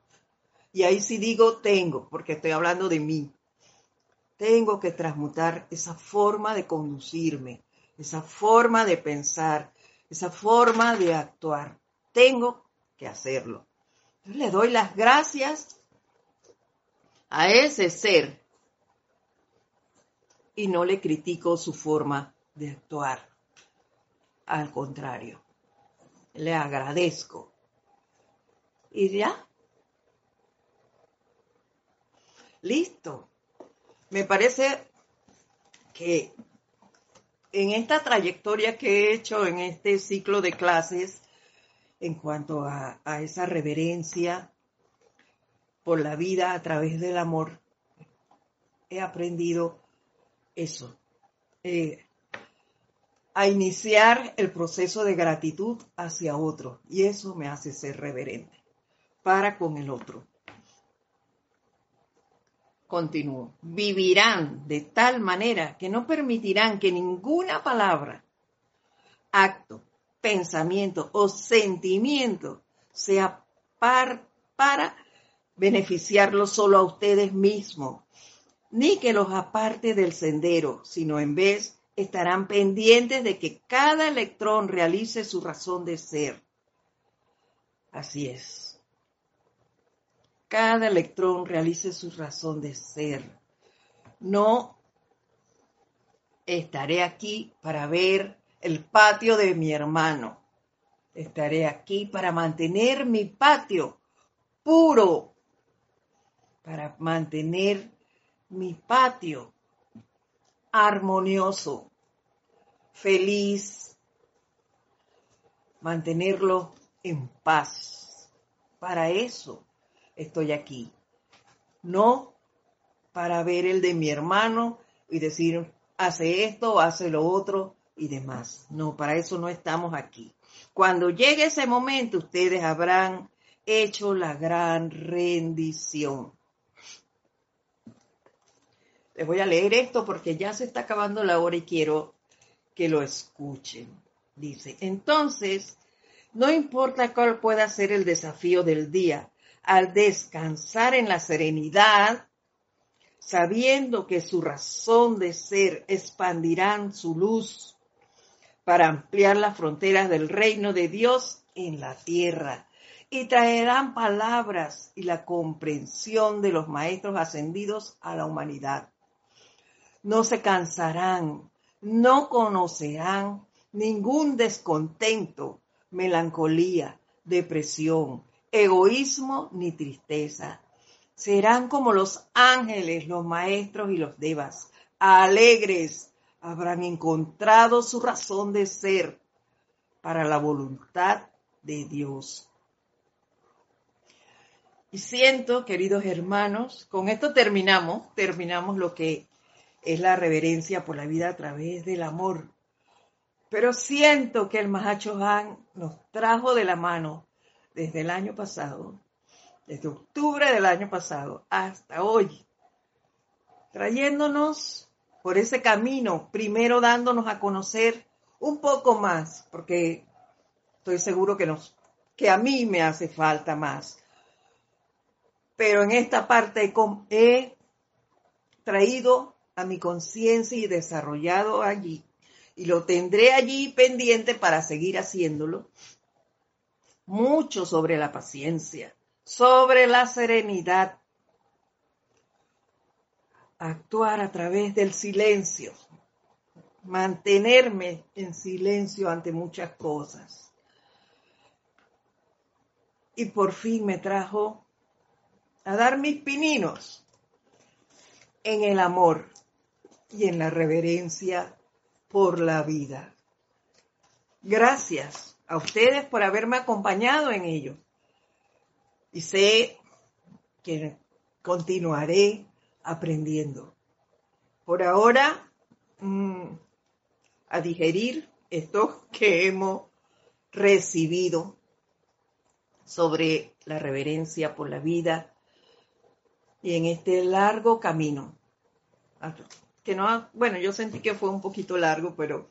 Y ahí sí digo tengo, porque estoy hablando de mí. Tengo que transmutar esa forma de conducirme, esa forma de pensar, esa forma de actuar. Tengo que hacerlo. le doy las gracias a ese ser y no le critico su forma de actuar. Al contrario, le agradezco. Y ya. Listo. Me parece que en esta trayectoria que he hecho en este ciclo de clases, en cuanto a, esa reverencia por la vida a través del amor, he aprendido eso. Eh, a iniciar el proceso de gratitud hacia otro. Y eso me hace ser reverente para con el otro. Continúo. Vivirán de tal manera que no permitirán que ninguna palabra, acto, pensamiento o sentimiento sea para beneficiarlos solo a ustedes mismos, ni que los aparte del sendero, sino en vez estarán pendientes de que cada electrón realice su razón de ser. Así es. Cada electrón realice su razón de ser. No estaré aquí para ver el patio de mi hermano. Estaré aquí para mantener mi patio puro, para mantener mi patio armonioso, feliz, mantenerlo en paz. Para eso estoy aquí. No para ver el de mi hermano y decir, hace esto, hace lo otro y demás. No, para eso no estamos aquí. Cuando llegue ese momento, ustedes habrán hecho la gran rendición. Les voy a leer esto porque ya se está acabando la hora y quiero que lo escuchen. Dice, entonces, no importa cuál pueda ser el desafío del día, al descansar en la serenidad, sabiendo que su razón de ser expandirán su luz para ampliar las fronteras del reino de Dios en la tierra y traerán palabras y la comprensión de los maestros ascendidos a la humanidad. No se cansarán, no conocerán ningún descontento, melancolía, depresión, egoísmo ni tristeza. Serán como los ángeles, los maestros y los devas, alegres, habrán encontrado su razón de ser para la voluntad de Dios. Y siento, queridos hermanos, con esto terminamos, terminamos lo que es la reverencia por la vida a través del amor. Pero siento que el Mahacho Han nos trajo de la mano desde el año pasado, desde octubre del año pasado hasta hoy, trayéndonos por ese camino, primero dándonos a conocer un poco más, porque estoy seguro que, nos, que a mí me hace falta más. Pero en esta parte he traído a mi conciencia y desarrollado allí, y lo tendré allí pendiente para seguir haciéndolo, mucho sobre la paciencia, sobre la serenidad, actuar a través del silencio, mantenerme en silencio ante muchas cosas. Y por fin me trajo a dar mis pininos en el amor y en la reverencia por la vida. Gracias a ustedes por haberme acompañado en ello. Y sé que continuaré aprendiendo. Por ahora, mm, a digerir esto que hemos recibido sobre la reverencia por la vida y en este largo camino. Que no, bueno, yo sentí que fue un poquito largo, pero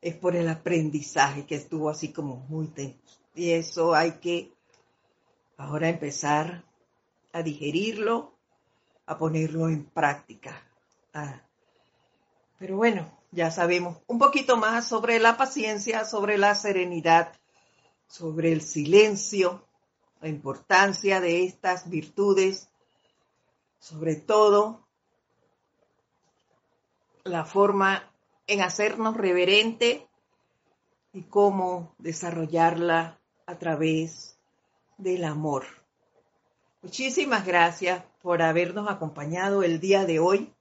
es por el aprendizaje que estuvo así como muy tenso. Y eso hay que ahora empezar a digerirlo a ponerlo en práctica. Ah, pero bueno, ya sabemos un poquito más sobre la paciencia, sobre la serenidad, sobre el silencio, la importancia de estas virtudes, sobre todo la forma en hacernos reverente y cómo desarrollarla a través del amor. Muchísimas gracias por habernos acompañado el día de hoy.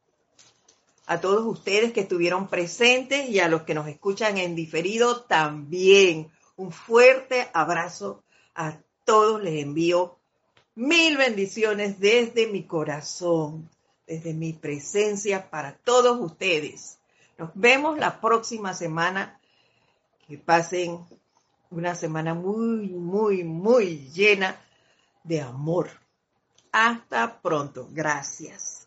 A todos ustedes que estuvieron presentes y a los que nos escuchan en diferido también. Un fuerte abrazo a todos. Les envío mil bendiciones desde mi corazón, desde mi presencia para todos ustedes. Nos vemos la próxima semana. Que pasen una semana muy, muy, muy llena de amor hasta pronto. Gracias.